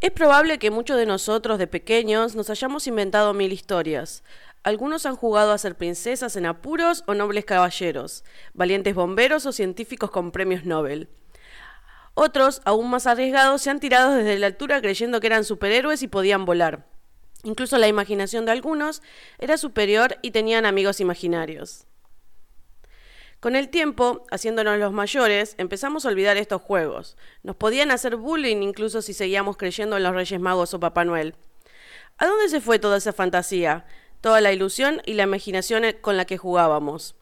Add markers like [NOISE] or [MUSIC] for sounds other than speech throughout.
Es probable que muchos de nosotros de pequeños nos hayamos inventado mil historias. Algunos han jugado a ser princesas en apuros o nobles caballeros, valientes bomberos o científicos con premios Nobel. Otros, aún más arriesgados, se han tirado desde la altura creyendo que eran superhéroes y podían volar. Incluso la imaginación de algunos era superior y tenían amigos imaginarios. Con el tiempo, haciéndonos los mayores, empezamos a olvidar estos juegos. Nos podían hacer bullying incluso si seguíamos creyendo en los Reyes Magos o Papá Noel. ¿A dónde se fue toda esa fantasía? Toda la ilusión y la imaginación con la que jugábamos.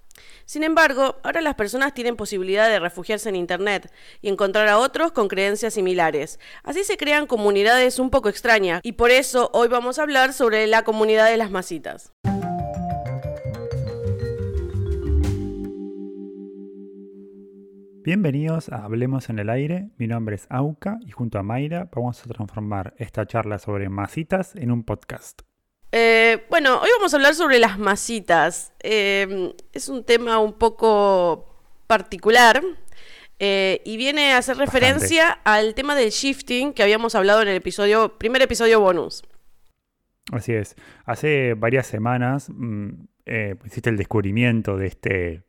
Sin embargo, ahora las personas tienen posibilidad de refugiarse en Internet y encontrar a otros con creencias similares. Así se crean comunidades un poco extrañas y por eso hoy vamos a hablar sobre la comunidad de las masitas. Bienvenidos a Hablemos en el Aire, mi nombre es Auca y junto a Mayra vamos a transformar esta charla sobre masitas en un podcast. Eh, bueno, hoy vamos a hablar sobre las masitas. Eh, es un tema un poco particular eh, y viene a hacer referencia al tema del shifting que habíamos hablado en el episodio, primer episodio bonus. Así es. Hace varias semanas mm, hiciste el descubrimiento de este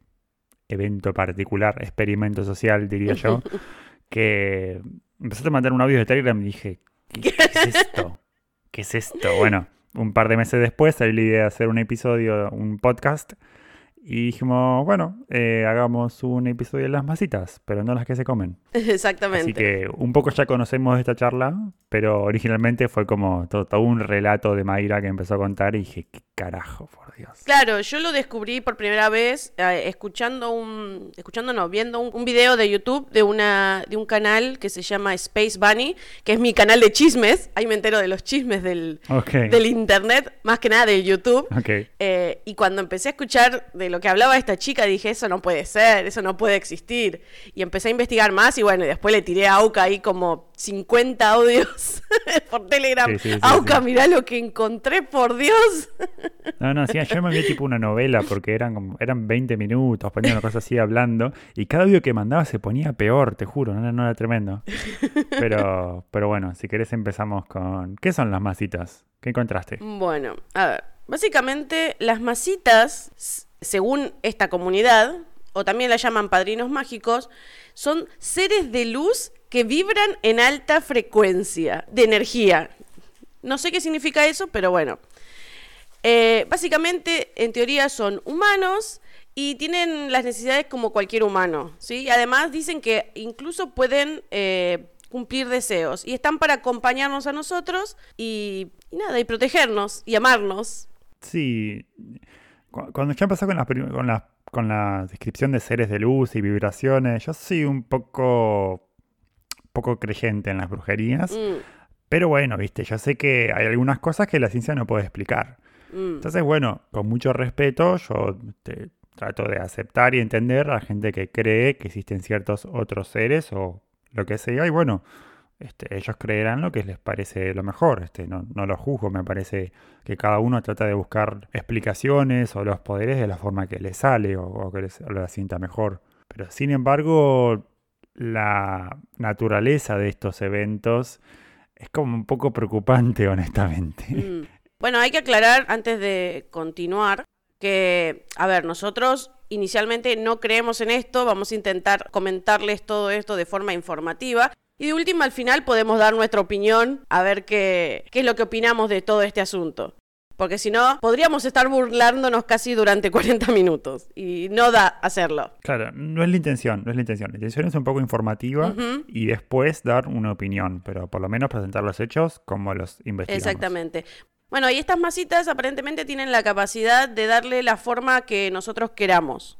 evento particular, experimento social, diría yo, [LAUGHS] que empezaste a mandar un audio de Telegram y dije, ¿qué, es [LAUGHS] esto? ¿Qué es esto? Bueno, un par de meses después salió la idea de hacer un episodio, un podcast y dijimos, bueno, eh, hagamos un episodio de las masitas, pero no las que se comen. Exactamente. Así que un poco ya conocemos esta charla, pero originalmente fue como todo, un relato de Mayra que empezó a contar y dije, ¿qué carajo, por Dios? Claro, yo lo descubrí por primera vez eh, escuchando un, escuchando no, viendo un, video de YouTube de una de un canal que se llama Space Bunny, que es mi canal de chismes. Ahí me entero de los chismes del, del internet, más que nada del YouTube. Eh, y cuando empecé a escuchar de lo que hablaba esta chica dije, eso no puede ser, eso no puede existir. Y empecé a investigar más y bueno, y después le tiré a Auca ahí como 50 audios [LAUGHS] por Telegram. Auca, mirá lo que encontré, por Dios. [LAUGHS] no, no, yo me vi tipo una novela porque eran como, eran 20 minutos, ponía una cosa así hablando y cada audio que mandaba se ponía peor, te juro, no, no era tremendo. Pero, pero bueno, si querés empezamos con... ¿Qué son las masitas? ¿Qué encontraste? Bueno, a ver, básicamente las masitas según esta comunidad, o también la llaman padrinos mágicos, son seres de luz que vibran en alta frecuencia de energía. No sé qué significa eso, pero bueno. Eh, básicamente, en teoría, son humanos y tienen las necesidades como cualquier humano. ¿sí? Además, dicen que incluso pueden eh, cumplir deseos y están para acompañarnos a nosotros y, y nada, y protegernos y amarnos. Sí, cuando ya empezó con la, con, la, con la descripción de seres de luz y vibraciones, yo soy un poco, poco creyente en las brujerías. Mm. Pero bueno, viste, yo sé que hay algunas cosas que la ciencia no puede explicar. Mm. Entonces, bueno, con mucho respeto, yo trato de aceptar y entender a la gente que cree que existen ciertos otros seres o lo que sea. Y bueno, este, ellos creerán lo que les parece lo mejor. Este, no, no lo juzgo, me parece que cada uno trata de buscar explicaciones o los poderes de la forma que le sale o, que les, lo sienta mejor. Pero sin embargo, la naturaleza de estos eventos es como un poco preocupante, [LAUGHS] honestamente. Mm. Bueno, hay que aclarar antes de continuar que, a ver, nosotros inicialmente no creemos en esto, vamos a intentar comentarles todo esto de forma informativa. Y de última, al final podemos dar nuestra opinión, a ver qué, qué es lo que opinamos de todo este asunto. Porque si no, podríamos estar burlándonos casi durante [LAUGHS] 40 minutos y no da hacerlo. Claro, no es la intención, no es la intención. La intención es un poco informativa y después dar una opinión, pero por lo menos presentar los hechos como los investigamos. Exactamente. Bueno, y estas masitas aparentemente tienen la capacidad de darle la forma que nosotros queramos.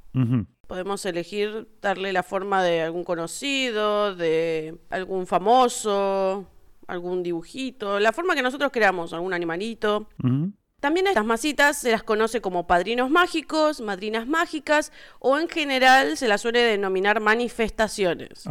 Podemos elegir darle la forma de algún conocido, de algún famoso, algún dibujito, la forma que nosotros queramos, algún animalito. También estas masitas se las conoce como padrinos mágicos, madrinas mágicas o en general se las suele denominar manifestaciones.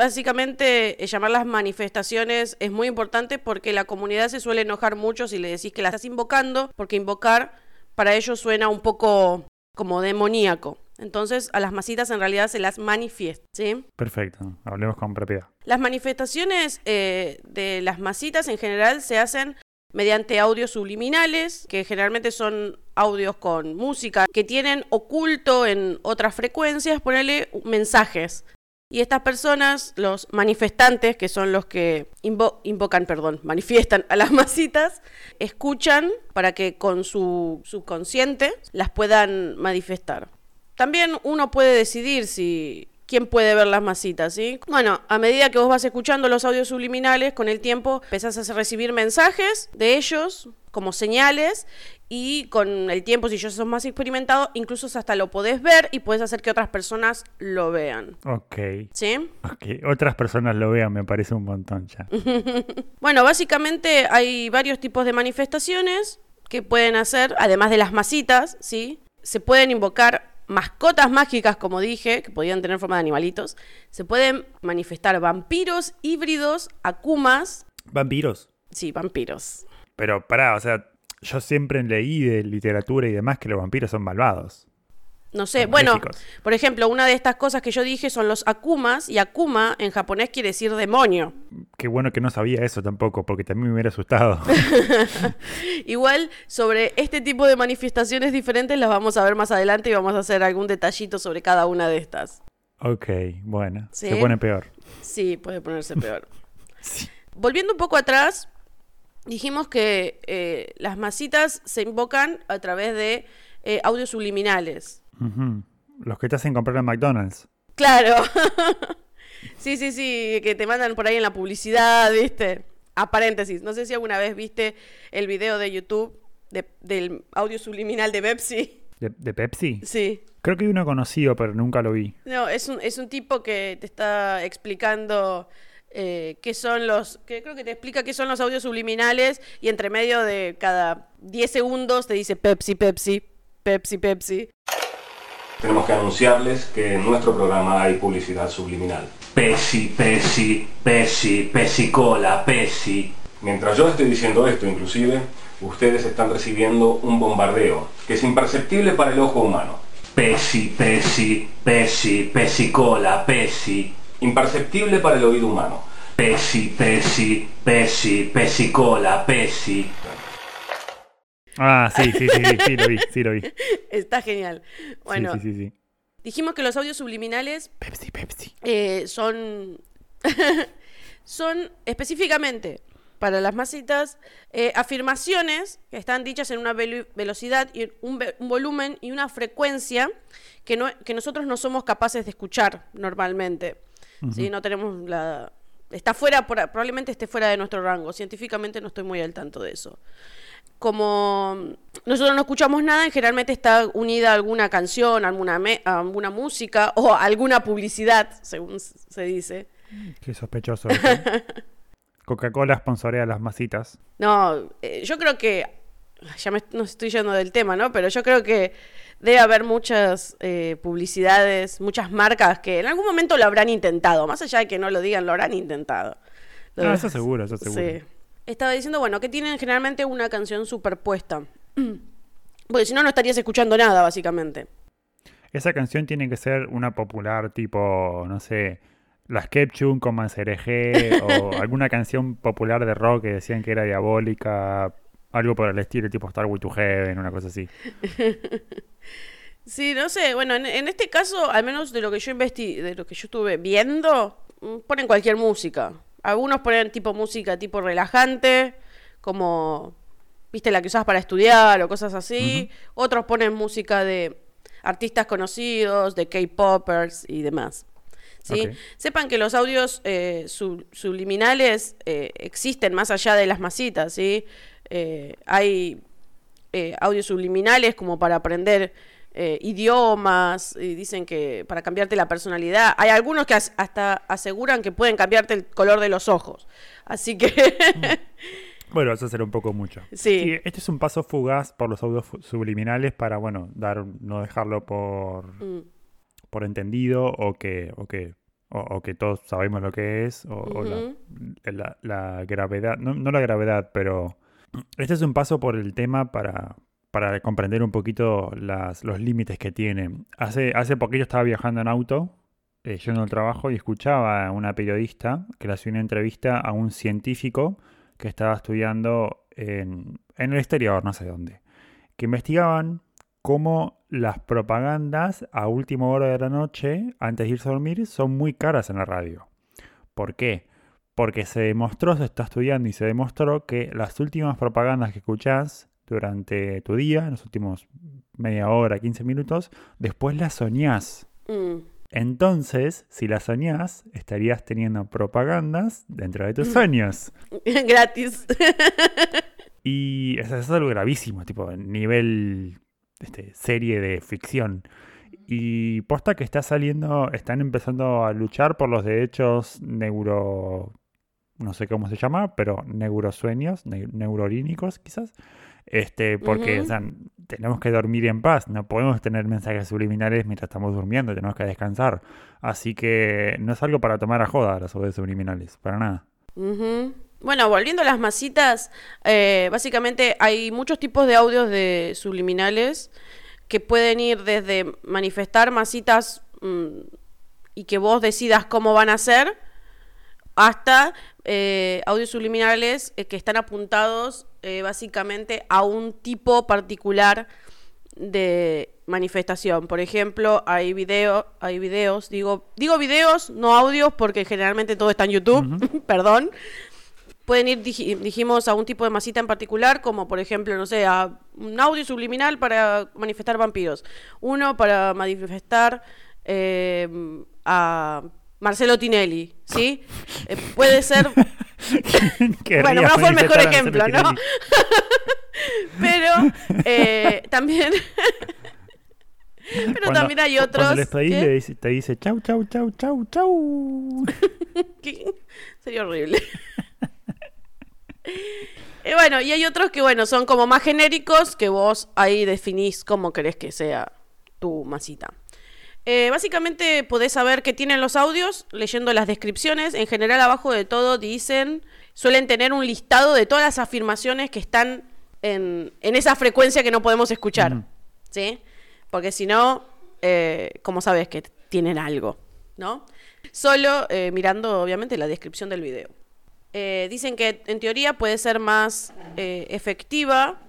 Básicamente, eh, llamarlas manifestaciones es muy importante porque la comunidad se suele enojar mucho si le decís que la estás invocando, porque invocar para ellos suena un poco como demoníaco. Entonces a las masitas en realidad se las manifiesta, ¿sí? Perfecto, hablemos con propiedad. Las manifestaciones eh, de las masitas en general se hacen mediante audios subliminales, que generalmente son audios con música, que tienen oculto en otras frecuencias, ponerle mensajes. Y estas personas, los manifestantes, que son los que invocan, perdón, manifiestan a las [LAUGHS] masitas, escuchan para que con su subconsciente las puedan manifestar. También uno puede decidir si quién puede ver las masitas, ¿sí? Bueno, a medida que vos vas escuchando los audios subliminales, con el tiempo empezás a recibir mensajes de ellos como señales y con el tiempo, si yo sos más experimentado, incluso hasta lo podés ver y puedes hacer que otras personas lo vean. Ok. ¿Sí? Ok, otras personas lo vean, me parece un montón ya. [LAUGHS] bueno, básicamente hay varios tipos de manifestaciones que pueden hacer, además de las masitas, ¿sí? Se pueden invocar mascotas mágicas, como dije, que podían tener forma de animalitos. Se pueden manifestar vampiros, híbridos, akumas. ¿Vampiros? Sí, vampiros. Pero pará, o sea, yo siempre leí de literatura y demás que los vampiros son malvados. No sé, bueno, por ejemplo, una de estas cosas que yo dije son los akumas, y akuma en japonés quiere decir demonio. Qué bueno que no sabía eso tampoco, porque también me hubiera asustado. [LAUGHS] Igual, sobre este tipo de manifestaciones diferentes las vamos a ver más adelante y vamos a hacer algún detallito sobre cada una de estas. Ok, bueno. Se pone peor. Sí, puede ponerse peor. [LAUGHS] Volviendo un poco atrás, dijimos que eh, las masitas se invocan a través de eh, audios subliminales. Los que te hacen comprar en McDonald's. Claro. [LAUGHS] sí, sí, sí, que te mandan por ahí en la publicidad, ¿viste? A paréntesis, no sé si alguna vez viste el video de YouTube del audio subliminal de Pepsi. ¿De, Pepsi? Sí. Creo que hay uno conocido, pero nunca lo vi. No, es un, es un tipo que te está explicando eh, qué son los, que creo que te explica qué son los audios subliminales y entre medio de cada 10 segundos te dice Pepsi, Pepsi, Pepsi, Pepsi. Tenemos que anunciarles que en nuestro programa hay publicidad subliminal. Pepsi, Pepsi, Pepsi, Pepsi Cola, Pepsi. Mientras yo estoy diciendo esto, inclusive, ustedes están recibiendo un bombardeo que es imperceptible para el ojo humano. Pepsi, Pepsi, Pepsi, Pepsi Cola, Pepsi. Imperceptible para el oído humano. Pepsi, Pepsi, Pepsi, Pepsi Cola, Pepsi. Ah, sí, sí, sí, sí, lo vi, sí lo vi. [LAUGHS] Está genial. Bueno, sí, sí, sí, dijimos que los audios subliminales Pepsi, Pepsi. Eh, son, [LAUGHS] son específicamente para las masitas eh, afirmaciones que están dichas en una velocidad y un, volumen y una frecuencia que, no, que nosotros no somos capaces de escuchar normalmente. No tenemos la... Está fuera, probablemente esté fuera de nuestro rango. Científicamente no estoy muy al tanto de eso como nosotros no escuchamos nada, generalmente está unida a alguna canción, alguna, alguna música o alguna publicidad, según se dice. Qué sospechoso. [LAUGHS] Coca-Cola sponsorea las masitas. No, eh, yo creo que, ya me no estoy yendo del tema, ¿no? Pero yo creo que debe haber muchas eh, publicidades, muchas marcas que en algún momento lo habrán intentado, más allá de que no lo digan, lo habrán intentado. No, eso seguro, eso seguro. Sí estaba diciendo, bueno, que tienen generalmente una canción superpuesta. [CLEARS THROAT] Porque si no, no estarías escuchando nada, básicamente. Esa canción tiene que ser una popular tipo, no sé, Las Kepchun con Mancereje [LAUGHS] o alguna canción popular de rock que decían que era diabólica, algo por el estilo tipo Star Way to Heaven, una cosa así. [LAUGHS] sí, no sé, bueno, en, este caso, al menos de lo que yo investigué, de lo que yo estuve viendo, mm, ponen cualquier música. Algunos ponen tipo música tipo relajante, como, viste, la que usas para estudiar o cosas así. Otros ponen música de artistas conocidos, de K-Poppers y demás. ¿sí? Sepan que los audios eh, subliminales eh, existen más allá de las masitas, ¿sí? Eh, hay audios subliminales como para aprender eh, idiomas, y dicen que para cambiarte la personalidad. Hay algunos que hasta aseguran que pueden cambiarte el color de los ojos. Así que... [LAUGHS] Bueno, eso será un poco mucho. Sí. Este es un paso fugaz por los audios subliminales para, bueno, dar, no dejarlo por, mm. por entendido o que, o que, o, que todos sabemos lo que es, o, la, gravedad, no, no, la gravedad, pero este es un paso por el tema para, para comprender un poquito las, los límites que tiene. Hace, hace poquito estaba viajando en auto, eh, yendo al trabajo, y escuchaba a una periodista que le hacía una entrevista a un científico que estaba estudiando en, en el exterior, no sé dónde, que investigaban cómo las propagandas a última hora de la noche, antes de irse a dormir, son muy caras en la radio. ¿Por qué? Porque se demostró, se está estudiando y se demostró que las últimas propagandas que escuchás durante tu día, en los últimos media hora, 15 minutos, después las soñás. Mm. Entonces, si las soñás, estarías teniendo propagandas dentro de tus sueños. [LAUGHS] Gratis. Y eso, eso es algo gravísimo, tipo, nivel este, serie de ficción. Y posta que está saliendo, están empezando a luchar por los derechos neuro. No sé cómo se llama, pero neurosueños, ne quizás. Este, porque, Ujú. o sea, tenemos que dormir en paz, no podemos tener mensajes subliminales mientras estamos durmiendo, tenemos que descansar. Así que no es algo para tomar a joda las audios subliminales, para nada. Bueno, volviendo a las masitas, eh, básicamente hay muchos tipos de audios de subliminales que pueden ir desde manifestar masitas mm, y que vos decidas cómo van a ser, hasta eh, audios subliminales eh, que están apuntados eh, básicamente a un tipo particular de manifestación. Por ejemplo, hay video, hay videos, digo, digo videos, no audios, porque generalmente todo está en YouTube, [LAUGHS] perdón. Pueden ir, dij- dijimos, a un tipo de masita en particular, como por ejemplo, no sé, a un audio subliminal para manifestar vampiros. Uno para manifestar a Marcelo Tinelli, ¿sí? Eh, puede ser [LAUGHS] Bueno, no fue el mejor ejemplo, ¿no? [LAUGHS] Pero eh, [LAUGHS] también. Pero Cuando- también hay otros. Cuando les pedís, que- le dice- te dice chau, chau, chau, chau, chau. Sería horrible. Y bueno, y hay otros que, bueno, son como más genéricos que vos ahí definís cómo querés que sea tu masita. Eh, básicamente podés saber qué tienen los audios leyendo las descripciones. En general, abajo de todo dicen, suelen tener un listado de todas las afirmaciones que están en, en esa frecuencia que no podemos escuchar. ¿Sí? Porque si no, eh, ¿cómo sabes que tienen algo? ¿No? Solo eh, mirando, obviamente, la descripción del video. Eh, dicen que en teoría puede ser más eh, efectiva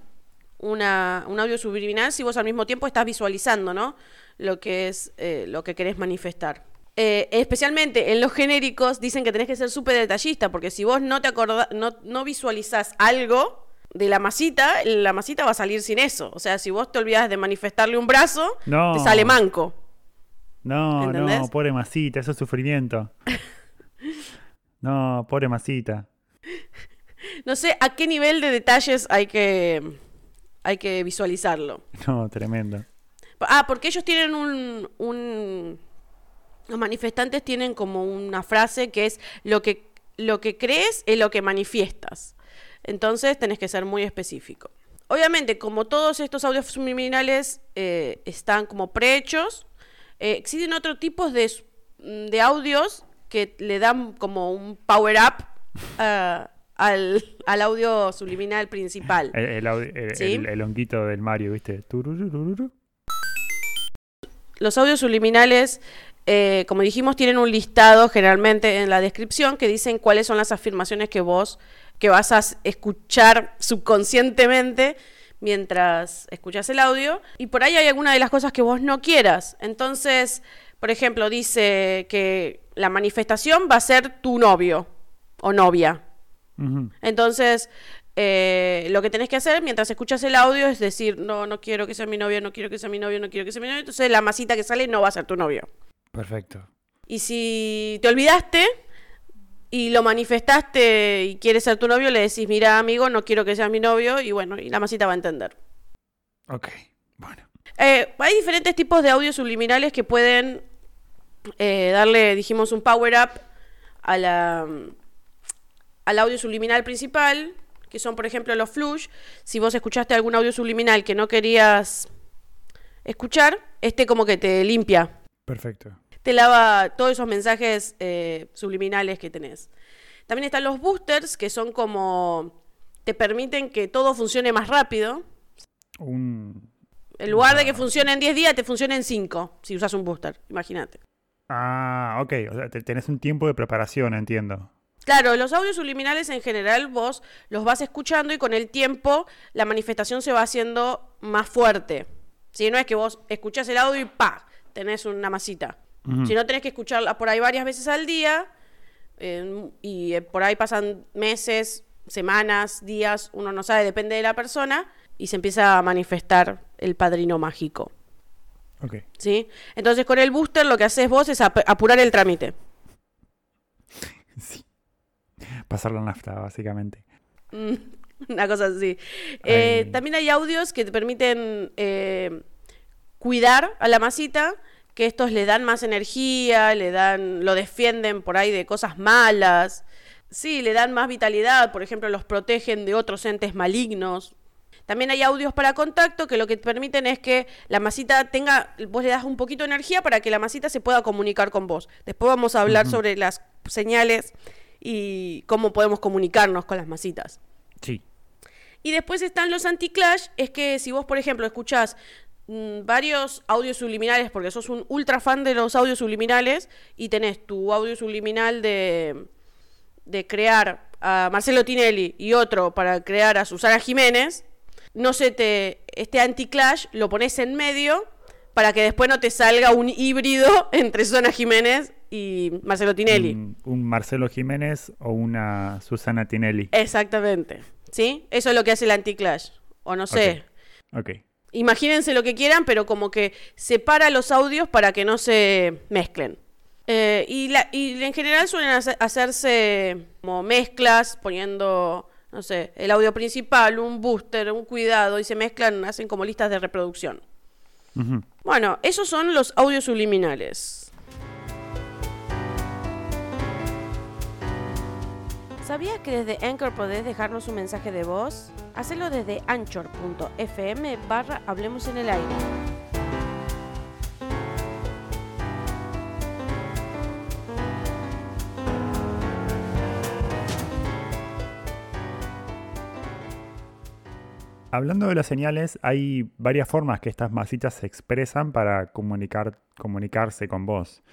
una, un audio subliminal si vos al mismo tiempo estás visualizando, ¿no? Lo que es eh, lo que querés manifestar. Eh, especialmente en los genéricos dicen que tenés que ser súper detallista, porque si vos no te acordás, no, no visualizás algo de la masita, la masita va a salir sin eso. O sea, si vos te olvidás de manifestarle un brazo, No. te sale manco. No, ¿Entendés? no, pobre masita, eso es sufrimiento. [LAUGHS] No, pobre masita. No sé a qué nivel de detalles hay que, hay que visualizarlo. No, tremendo. Ah, porque ellos tienen un, un- Los manifestantes tienen como una frase que es lo que, lo que crees es lo que manifiestas. Entonces tenés que ser muy específico. Obviamente, como todos estos audios subliminales eh, están como prehechos, eh, existen otros tipos de, de audios que le dan como un power up ah, al, al audio subliminal principal. El, el, audi- el- ¿Sí? el- el honguito del Mario, ¿viste? Tururururu. Los audios subliminales, eh, como dijimos, tienen un listado generalmente en la descripción que dicen cuáles son las afirmaciones que vos, que vas a escuchar subconscientemente mientras escuchas el audio. Y por ahí hay alguna de las cosas que vos no quieras. Entonces, por ejemplo, dice que la manifestación va a ser tu novio o novia. Entonces, eh, lo que tenés que hacer mientras escuchas el audio es decir, no, no quiero que sea mi novio, no quiero que sea mi novio, no quiero que sea mi novio. Entonces, la masita que sale no va a ser tu novio. Perfecto. Y si te olvidaste y lo manifestaste y quieres ser tu novio, le decís, mira, amigo, no quiero que seas mi novio. Y bueno, y la masita va a entender. Ok, bueno. Eh, hay diferentes tipos de audios subliminales que pueden eh, darle, dijimos, un power up a la, al audio subliminal principal, que son, por ejemplo, los flush. Si vos escuchaste algún audio subliminal que no querías escuchar, este como que te limpia, Perfecto. te lava todos esos mensajes eh, subliminales que tenés. También están los boosters, que son como te permiten que todo funcione más rápido. Un... En lugar de que funcione en 10 días, te funciona en 5, si usas un booster, imagínate. Ah, ok. O sea, te- tenés un tiempo de preparación, entiendo. Claro, los audios subliminales en general vos los vas escuchando y con el tiempo la manifestación se va haciendo más fuerte. Si no es que vos escuchás el audio y pa, tenés una masita. Si no tenés que escucharla por ahí varias veces al día eh, y eh, por ahí pasan meses, semanas, días, uno no sabe, depende de la persona y se empieza a manifestar el padrino mágico. Ok. ¿Sí? Entonces con el booster lo que haces vos es ap- apurar el trámite. [LAUGHS] Sí. Pasar la nafta, básicamente. Mm, [LAUGHS] Una cosa así. Eh, también hay audios que te permiten eh, cuidar a la masita, que estos le dan más energía, le dan, lo defienden por ahí de cosas malas. Sí, le dan más vitalidad, por ejemplo, los protegen de otros entes malignos. También hay audios para contacto que lo que te permiten es que la masita tenga, vos le das un poquito de energía para que la masita se pueda comunicar con vos. Después vamos a hablar sobre las señales y cómo podemos comunicarnos con las masitas. Sí. Y después están los anti-clash, es que si vos, por ejemplo, escuchás mm, varios audios subliminales, porque sos un ultra fan de los audios subliminales, y tenés tu audio subliminal de, de crear a Marcelo Tinelli y otro para crear a Susana Jiménez, no se te. Este anti-clash lo pones en medio para que después no te salga un híbrido [LAUGHS] entre Susana Jiménez y Marcelo Tinelli. Un, un Marcelo Jiménez o una Susana Tinelli. Exactamente. ¿Sí? Eso es lo que hace el anti-clash. O no sé. Ok. Imagínense lo que quieran, pero como que separa los audios para que no se mezclen. Eh, y, la- y en general suelen hace- hacerse como mezclas, poniendo, no sé, el audio principal, un booster, un cuidado, y se mezclan, hacen como listas de reproducción. Bueno, esos son los audios subliminales. ¿Sabías que desde Anchor podés dejarnos un mensaje de voz? Hacelo desde anchor.fm barra Hablemos en el aire. Hablando de las señales, hay varias formas que estas masitas se expresan para comunicar, comunicarse con vos.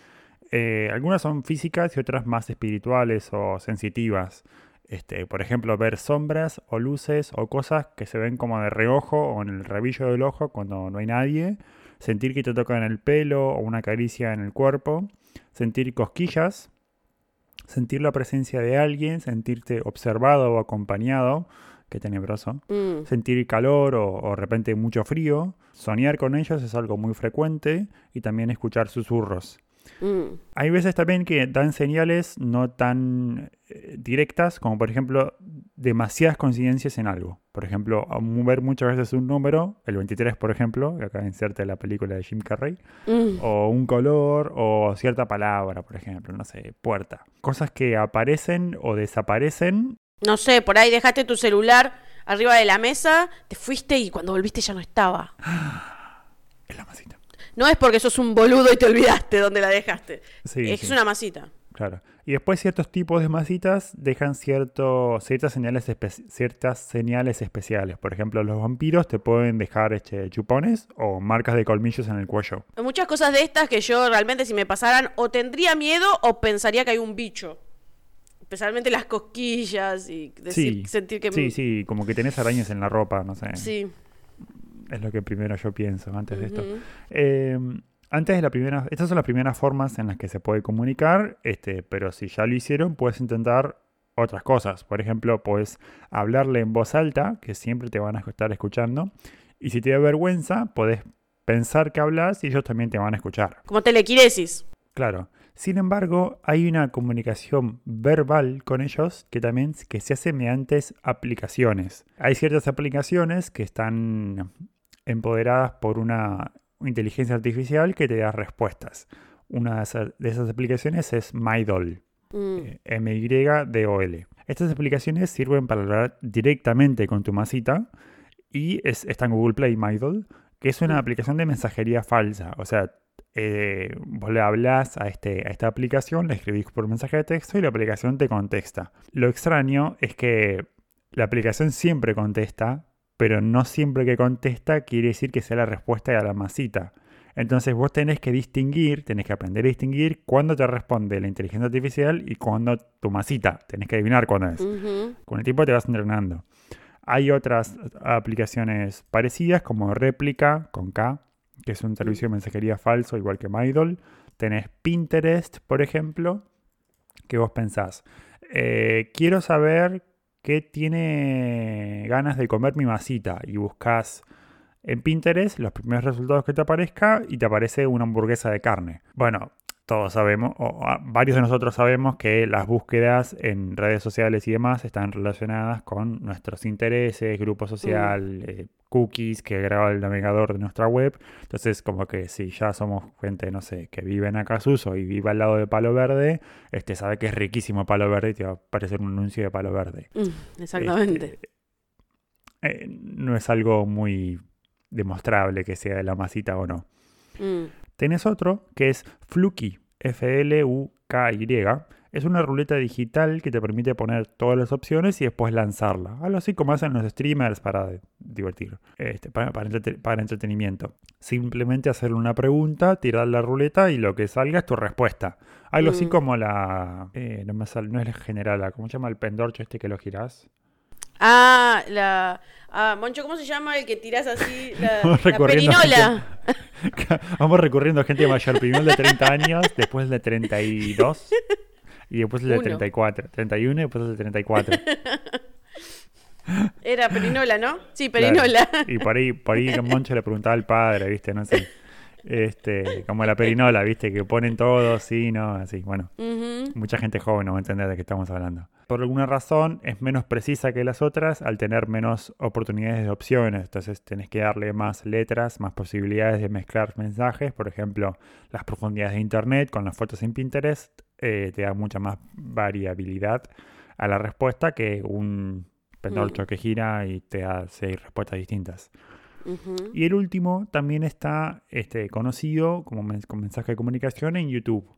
Eh, algunas son físicas y otras más espirituales o sensitivas. Este, por ejemplo, ver sombras o luces o cosas que se ven como de reojo o en el rabillo del ojo cuando no hay nadie. Sentir que te tocan el pelo o una caricia en el cuerpo. Sentir cosquillas. Sentir la presencia de alguien. Sentirte observado o acompañado. Qué tenebroso Mm, sentir calor o, o de repente mucho frío. Soñar con ellos es algo muy frecuente y también escuchar susurros. mm. Hay veces también que dan señales no tan eh, directas, como por ejemplo demasiadas coincidencias en algo. Por ejemplo, ver muchas veces un número, el 23 por ejemplo, que acá inserte la película de Jim Carrey, Mm. o un color o cierta palabra, por ejemplo, no sé, puerta. Cosas que aparecen o desaparecen No sé, por ahí dejaste tu celular arriba de la mesa, te fuiste y cuando volviste ya no estaba. en la masita. No es porque sos un boludo y te olvidaste dónde la dejaste. Sí, es sí. una masita. Claro. Y después ciertos tipos de masitas dejan cierto, ciertas, señales ciertas señales especiales. Por ejemplo, los vampiros te pueden dejar este, chupones o marcas de colmillos en el cuello. Hay muchas cosas de estas que yo realmente si me pasaran o tendría miedo o pensaría que hay un bicho. Especialmente las cosquillas y decir, sí, sentir que... sí, sí, como que tenés arañas en la ropa, no sé. Sí. Es lo que primero yo pienso antes de esto. Eh, antes de la primera, estas son las primeras formas en las que se puede comunicar, este, pero si ya lo hicieron, puedes intentar otras cosas. Por ejemplo, puedes hablarle en voz alta, que siempre te van a estar escuchando. Y si te da vergüenza, puedes pensar que hablas y ellos también te van a escuchar. Como telequinesis. Claro. Sin embargo, hay una comunicación verbal con ellos que también que se hace mediante aplicaciones. Hay ciertas aplicaciones que están empoderadas por una inteligencia artificial que te da respuestas. Una de esas, aplicaciones es MyDoll. Mm. eh, M-Y-D-O-L. Estas aplicaciones sirven para hablar directamente con tu masita y es, está en Google Play MyDoll, que es una Mm. aplicación de mensajería falsa. O sea, eh, vos le hablas a, este, a esta aplicación, le escribís por mensaje de texto y la aplicación te contesta. Lo extraño es que la aplicación siempre contesta, pero no siempre que contesta quiere decir que sea la respuesta a la masita. Entonces vos tenés que distinguir, tenés que aprender a distinguir cuándo te responde la inteligencia artificial y cuándo tu masita. Tenés que adivinar cuándo es. Con el tiempo te vas entrenando. Hay otras aplicaciones parecidas como Réplica con K, que es un servicio de mensajería falso igual que Mydol. Tenés Pinterest, por ejemplo, que vos pensás, eh, quiero saber qué tiene ganas de comer mi masita y buscas en Pinterest los primeros resultados que te aparezca y te aparece una hamburguesa de carne. Bueno, todos sabemos, o varios de nosotros sabemos que las búsquedas en redes sociales y demás están relacionadas con nuestros intereses, grupo social, eh, cookies que graba el navegador de nuestra web. Entonces, como que si ya somos gente, no sé, que vive en Acasuso y vive al lado de Palo Verde, este sabe que es riquísimo Palo Verde y te va a aparecer un anuncio de Palo Verde. Mm, exactamente. Este, eh, no es algo muy demostrable que sea de la masita o no. Mm. Tenés otro que es Fluky, F-L-U-K-Y. Es una ruleta digital que te permite poner todas las opciones y después lanzarla. Algo así como hacen los streamers para divertir, este, para, para, entretenimiento. Simplemente hacerle una pregunta, tirar la ruleta y lo que salga es tu respuesta. Algo así mm. como la. Eh, no, me sale, no es la general, ¿cómo se llama el pendorcho este que lo girás? Ah, la. Ah, Moncho, ¿cómo se llama el que tirás así? [LAUGHS] La, la perinola. [LAUGHS] Vamos recurriendo a gente mayor. Primero el de 30 años, después el de 32 y después el de 34. 31 y después el de 34. [LAUGHS] Era perinola, ¿no? Sí, perinola. Y por ahí, por ahí Moncho le preguntaba al padre, ¿viste? No sé. Este, como la perinola, ¿viste? Que ponen todo, sí, no, así. Bueno, mucha gente joven no va a entender de qué estamos hablando. Por alguna razón es menos precisa que las otras al tener menos oportunidades de opciones. Entonces tenés que darle más letras, más posibilidades de mezclar mensajes. Por ejemplo, las profundidades de Internet con las fotos en Pinterest eh, te da mucha más variabilidad a la respuesta que un pendolcho mm. que gira y te da seis respuestas distintas. Y el último también está este, conocido como con mensaje de comunicación en YouTube,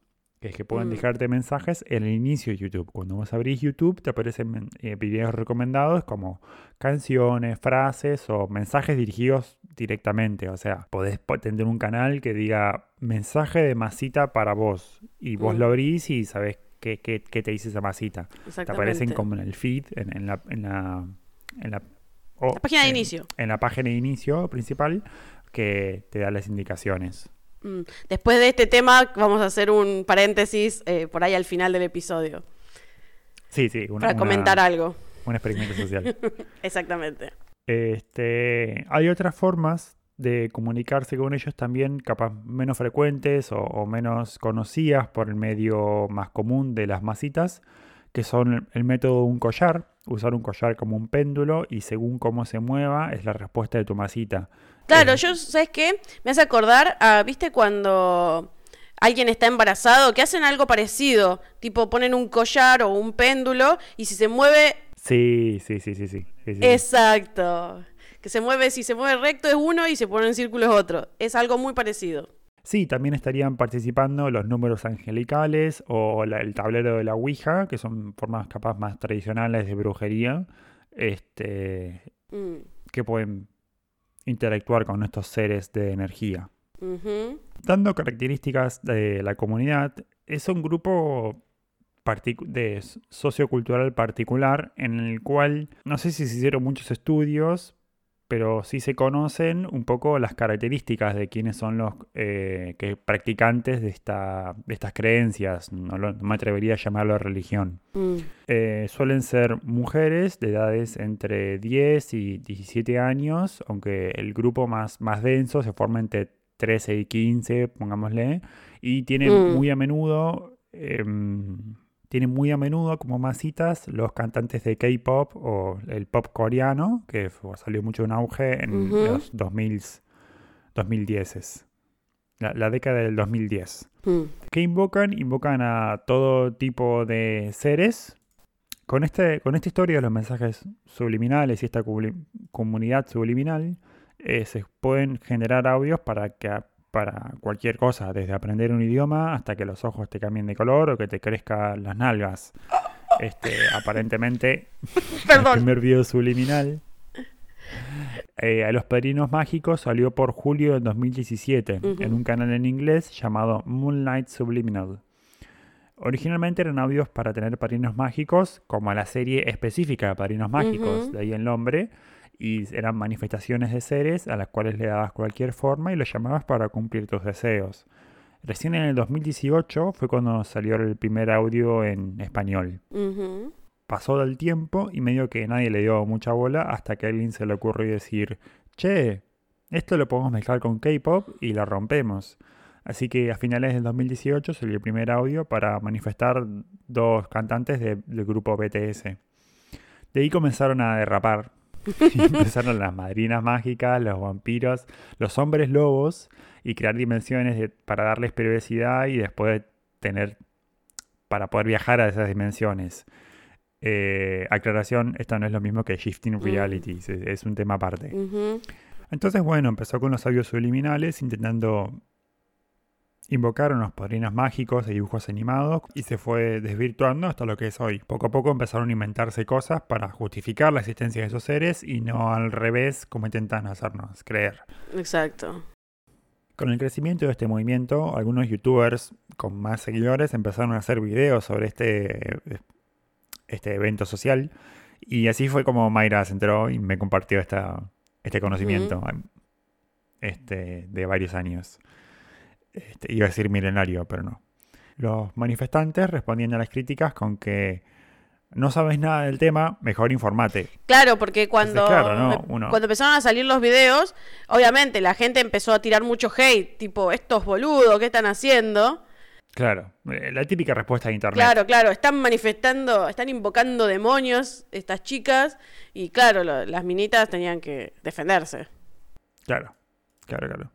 que es que pueden mm. dejarte mensajes en el inicio de YouTube. Cuando vos abrís YouTube te aparecen eh, videos recomendados como canciones, frases o mensajes dirigidos directamente. O sea, podés tener un canal que diga mensaje de masita para vos y vos lo mm. abrís y sabés qué, qué, qué, te dice esa masita. Te aparecen como en el feed, en, la, en la, en la la página de inicio. En la página de inicio principal que te da las indicaciones. Mm, después de este tema vamos a hacer un paréntesis eh, por ahí al final del episodio. Sí, sí. para comentar algo. Un experimento social. [LAUGHS] Exactamente. Este, hay otras formas de comunicarse con ellos también, capaz menos frecuentes o, menos conocidas por el medio más común de las masitas, que son el método un collar, usar un collar como un péndulo y según cómo se mueva es la respuesta de tu masita. Claro, eh, yo, ¿sabes qué? Me hace acordar, a, ¿viste cuando alguien está embarazado? Que hacen algo parecido, tipo ponen un collar o un péndulo y si se mueve... Sí, sí, sí, sí, sí. Exacto. Que se mueve, si se mueve recto es uno y se pone en círculo es otro. Es algo muy parecido. Sí, también estarían participando los números angelicales o el tablero de la Ouija, que son formas capaz más tradicionales de brujería, este, mm. que pueden interactuar con estos seres de energía. Dando características de la comunidad, es un grupo de sociocultural particular en el cual no sé si se hicieron muchos estudios, pero sí se conocen un poco las características de quiénes son los eh, que practicantes de, esta, de estas creencias, no, me atrevería a llamarlo religión. Mm. Eh, suelen ser mujeres de edades entre 10 y 17 años, aunque el grupo más, más denso se forma entre 13 y 15, pongámosle, y tienen mm. muy a menudo... Em, tienen muy a menudo como masitas los cantantes de K-pop o el pop coreano, que salió mucho en auge en los 2000, 2010. La, la, década del 2010. Mm. ¿Qué invocan? Invocan a todo tipo de seres. Con, este, con esta historia de los mensajes subliminales y esta comunidad subliminal, eh, se pueden generar audios para que para cualquier cosa, desde aprender un idioma hasta que los ojos te cambien de color o que te crezcan las nalgas. Este, [LAUGHS] aparentemente, [LAUGHS] el primer video subliminal. eh, a los Padrinos Mágicos salió por julio del 2017 en un canal en inglés llamado Moonlight Subliminal. Originalmente eran audios para tener padrinos mágicos, como la serie específica de Padrinos Mágicos, de ahí el nombre, y eran manifestaciones de seres a las cuales le dabas cualquier forma y los llamabas para cumplir tus deseos. Recién en el 2018 fue cuando salió el primer audio en español. Pasó del tiempo y medio que nadie le dio mucha bola hasta que a alguien se le ocurrió decir, che, esto lo podemos mezclar con K-Pop y la rompemos. Así que a finales del 2018 salió el primer audio para manifestar dos cantantes del grupo BTS. De ahí comenzaron a derrapar. Empezaron las madrinas mágicas, los vampiros, los hombres lobos y crear dimensiones para darles periodicidad y después tener para poder viajar a esas dimensiones. Eh, aclaración, esto no es lo mismo que shifting mm. realities, es, un tema aparte. Entonces, bueno, empezó con los audios subliminales intentando Invocaron los padrinos mágicos de dibujos animados y se fue desvirtuando hasta lo que es hoy. Poco a poco empezaron a inventarse cosas para justificar la existencia de esos seres y no al revés como intentan hacernos creer. Exacto. Con el crecimiento de este movimiento, algunos youtubers con más seguidores empezaron a hacer videos sobre este, este evento social y así fue como Mayra se enteró y me compartió esta, este conocimiento este, de varios años. Este, iba a decir milenario, pero no. Los manifestantes respondían a las críticas con que no sabes nada del tema, mejor informate. Claro, porque cuando, cuando empezaron a salir los videos, obviamente la gente empezó a tirar mucho hate, tipo, estos boludos, ¿qué están haciendo? Claro, eh, la típica respuesta de internet. Claro, claro, están manifestando, están invocando demonios estas chicas y claro, las minitas tenían que defenderse. Claro, claro, claro.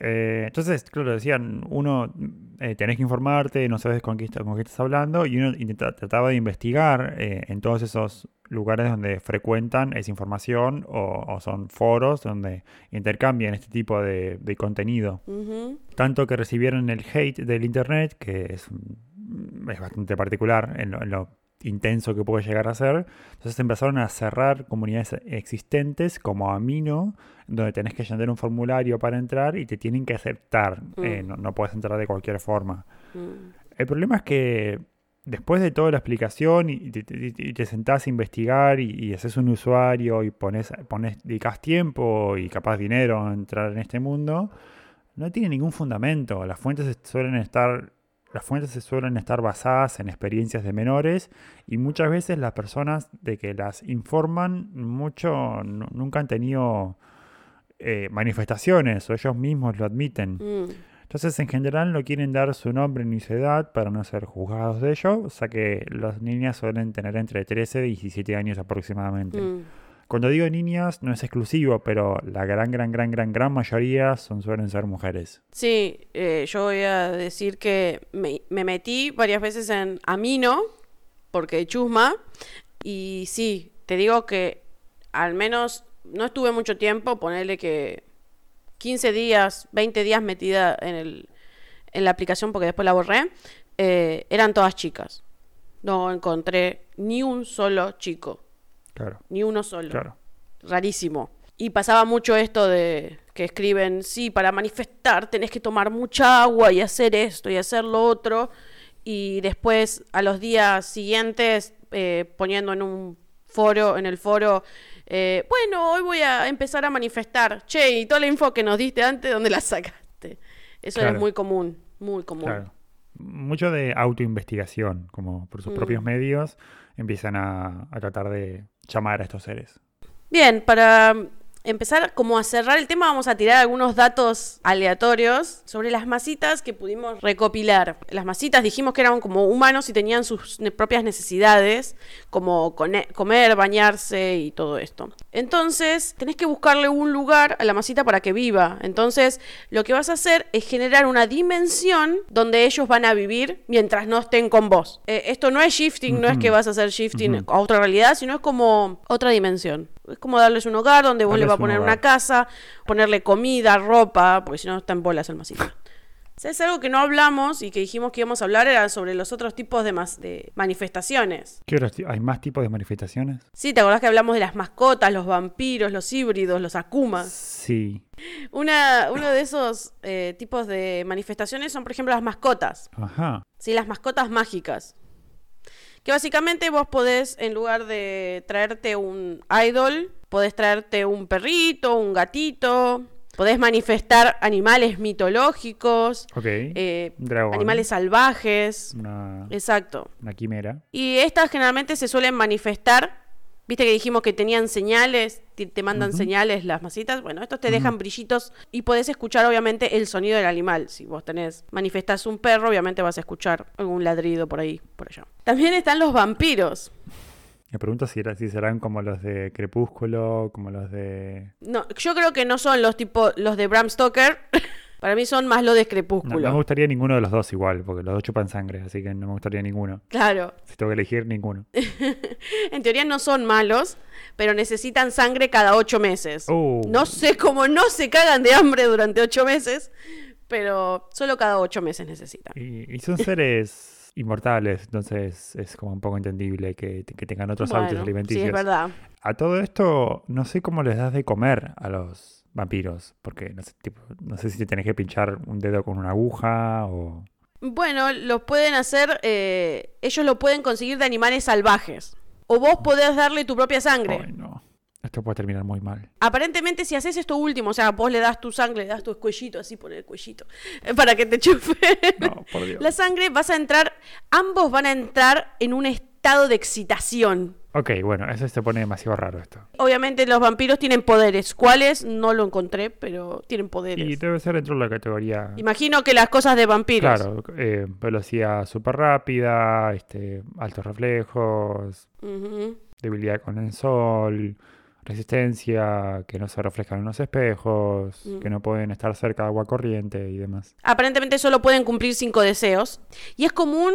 Eh, entonces, claro, decían, uno, eh, tenés que informarte, no sabes con qué, con qué estás hablando, y uno trataba de investigar eh, en todos esos lugares donde frecuentan esa información o, son foros donde intercambian este tipo de, contenido. Tanto que recibieron el hate del Internet, que es, es bastante particular en lo intenso que puede llegar a ser. Entonces empezaron a cerrar comunidades existentes como Amino, donde tenés que llenar un formulario para entrar y te tienen que aceptar. Mm. Eh, no, puedes entrar de cualquier forma. Mm. El problema es que después de toda la explicación y te, sentás a investigar y, haces un usuario y pones, pones, dedicas tiempo y capaz dinero a entrar en este mundo, no tiene ningún fundamento. Las fuentes suelen estar las fuentes suelen estar basadas en experiencias de menores y muchas veces las personas de que las informan mucho nunca han tenido eh, manifestaciones o ellos mismos lo admiten. Mm. Entonces en general no quieren dar su nombre ni su edad para no ser juzgados de ello, o sea que las niñas suelen tener entre 13 y 17 años aproximadamente. Mm. Cuando digo niñas, no es exclusivo, pero la gran, gran, gran, gran, gran mayoría son, suelen ser mujeres. Sí, eh, yo voy a decir que me, metí varias veces en Amino, porque chusma, y sí, te digo que al menos no estuve mucho tiempo, ponerle que 15 días, 20 días metida en, el, en la aplicación porque después la borré, eh, eran todas chicas. No encontré ni un solo chico. Ni uno solo. Claro. Rarísimo. Y pasaba mucho esto de que escriben, sí, para manifestar tenés que tomar mucha agua y hacer esto y hacer lo otro. Y después, a los días siguientes, eh, poniendo en un foro, en el foro, eh, bueno, hoy voy a empezar a manifestar. Che, y toda la info que nos diste antes, ¿dónde la sacaste? Eso es muy común, muy común. Mucho de autoinvestigación, como por sus mm. propios medios, empiezan a tratar de llamar a estos seres. Bien, para empezar como a cerrar el tema, vamos a tirar algunos datos aleatorios sobre las masitas que pudimos recopilar. Las masitas dijimos que eran como humanos y tenían sus propias necesidades, como comer, bañarse y todo esto. Entonces, tenés que buscarle un lugar a la masita para que viva. Entonces, lo que vas a hacer es generar una dimensión donde ellos van a vivir mientras no estén con vos. Eh, esto no es shifting, no es que vas a hacer shifting a otra realidad, sino es como otra dimensión. Es como darles un hogar donde vos le vas a poner una casa, ponerle comida, ropa, porque si no está en bolas el masito. ¿Sabes algo que no hablamos y que dijimos que íbamos a hablar? Era sobre los otros tipos de, mas- de manifestaciones. ¿Qué ¿Hay más tipos de manifestaciones? Sí, ¿te acordás que hablamos de las mascotas, los vampiros, los híbridos, los akumas? Sí. Una, uno de esos eh, tipos de manifestaciones son, por ejemplo, las mascotas. Ajá. Sí, las mascotas mágicas. Que básicamente vos podés, en lugar de traerte un idol, podés traerte un perrito, un gatito, podés manifestar animales mitológicos, eh, animales salvajes. Una, Exacto. una quimera. Y estas generalmente se suelen manifestar. Viste que dijimos que tenían señales, te, te mandan señales las masitas. Bueno, estos te dejan brillitos y podés escuchar obviamente el sonido del animal. Si vos tenés, manifestás un perro, obviamente vas a escuchar algún ladrido por ahí, por allá. También están los vampiros. Me pregunto si, era- si serán como los de Crepúsculo, como los de... No, yo creo que no son los tipo los de Bram Stoker. [LAUGHS] Para mí son más los de Crepúsculo. no me gustaría ninguno de los dos igual, porque los dos chupan sangre, así que no me gustaría ninguno. Claro. Si tengo que elegir, ninguno. [LAUGHS] En teoría no son malos, pero necesitan sangre cada ocho meses. Oh. No sé cómo no se cagan de hambre durante ocho meses, pero solo cada ocho meses necesitan. Y, y son [LAUGHS] seres inmortales, entonces es como un poco entendible que, que tengan otros hábitos alimenticios. sí, es verdad. A todo esto, no sé cómo les das de comer a los vampiros, porque no sé, tipo, no sé si te tenés que pinchar un dedo con una aguja o... Bueno, lo pueden hacer, eh, ellos lo pueden conseguir de animales salvajes. O vos podés darle tu propia sangre. Ay, no. Esto puede terminar muy mal. Aparentemente, si haces esto último, o sea, vos le das tu sangre, le das tu cuellito, así por el cuellito, [LAUGHS] para que te chufe No, por Dios. la sangre, vas a entrar, ambos van a entrar en un estado de excitación. Ok, bueno, eso se pone demasiado raro esto. Obviamente los vampiros tienen poderes. ¿Cuáles? No lo encontré, pero tienen poderes. Y debe ser dentro de la categoría... Imagino que las cosas de vampiros. Claro, eh, velocidad súper rápida, este, altos reflejos, debilidad con el sol, resistencia, que no se reflejan en los espejos, Mm. que no pueden estar cerca de agua corriente y demás. Aparentemente solo pueden cumplir cinco deseos. Y es común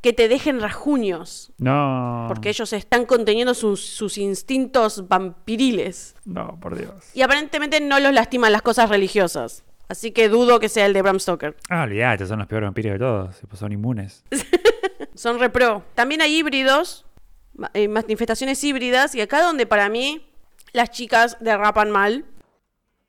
que te dejen rajuños. No. Porque ellos están conteniendo sus, sus instintos vampiriles. No, por Dios. Y aparentemente no los lastiman las cosas religiosas. Así que dudo que sea el de Bram Stoker. Ah, olvídate, son los peores vampiros de todos, pues son inmunes. [LAUGHS] Son repro. También hay híbridos, eh, manifestaciones híbridas, y acá donde para mí las chicas derrapan mal.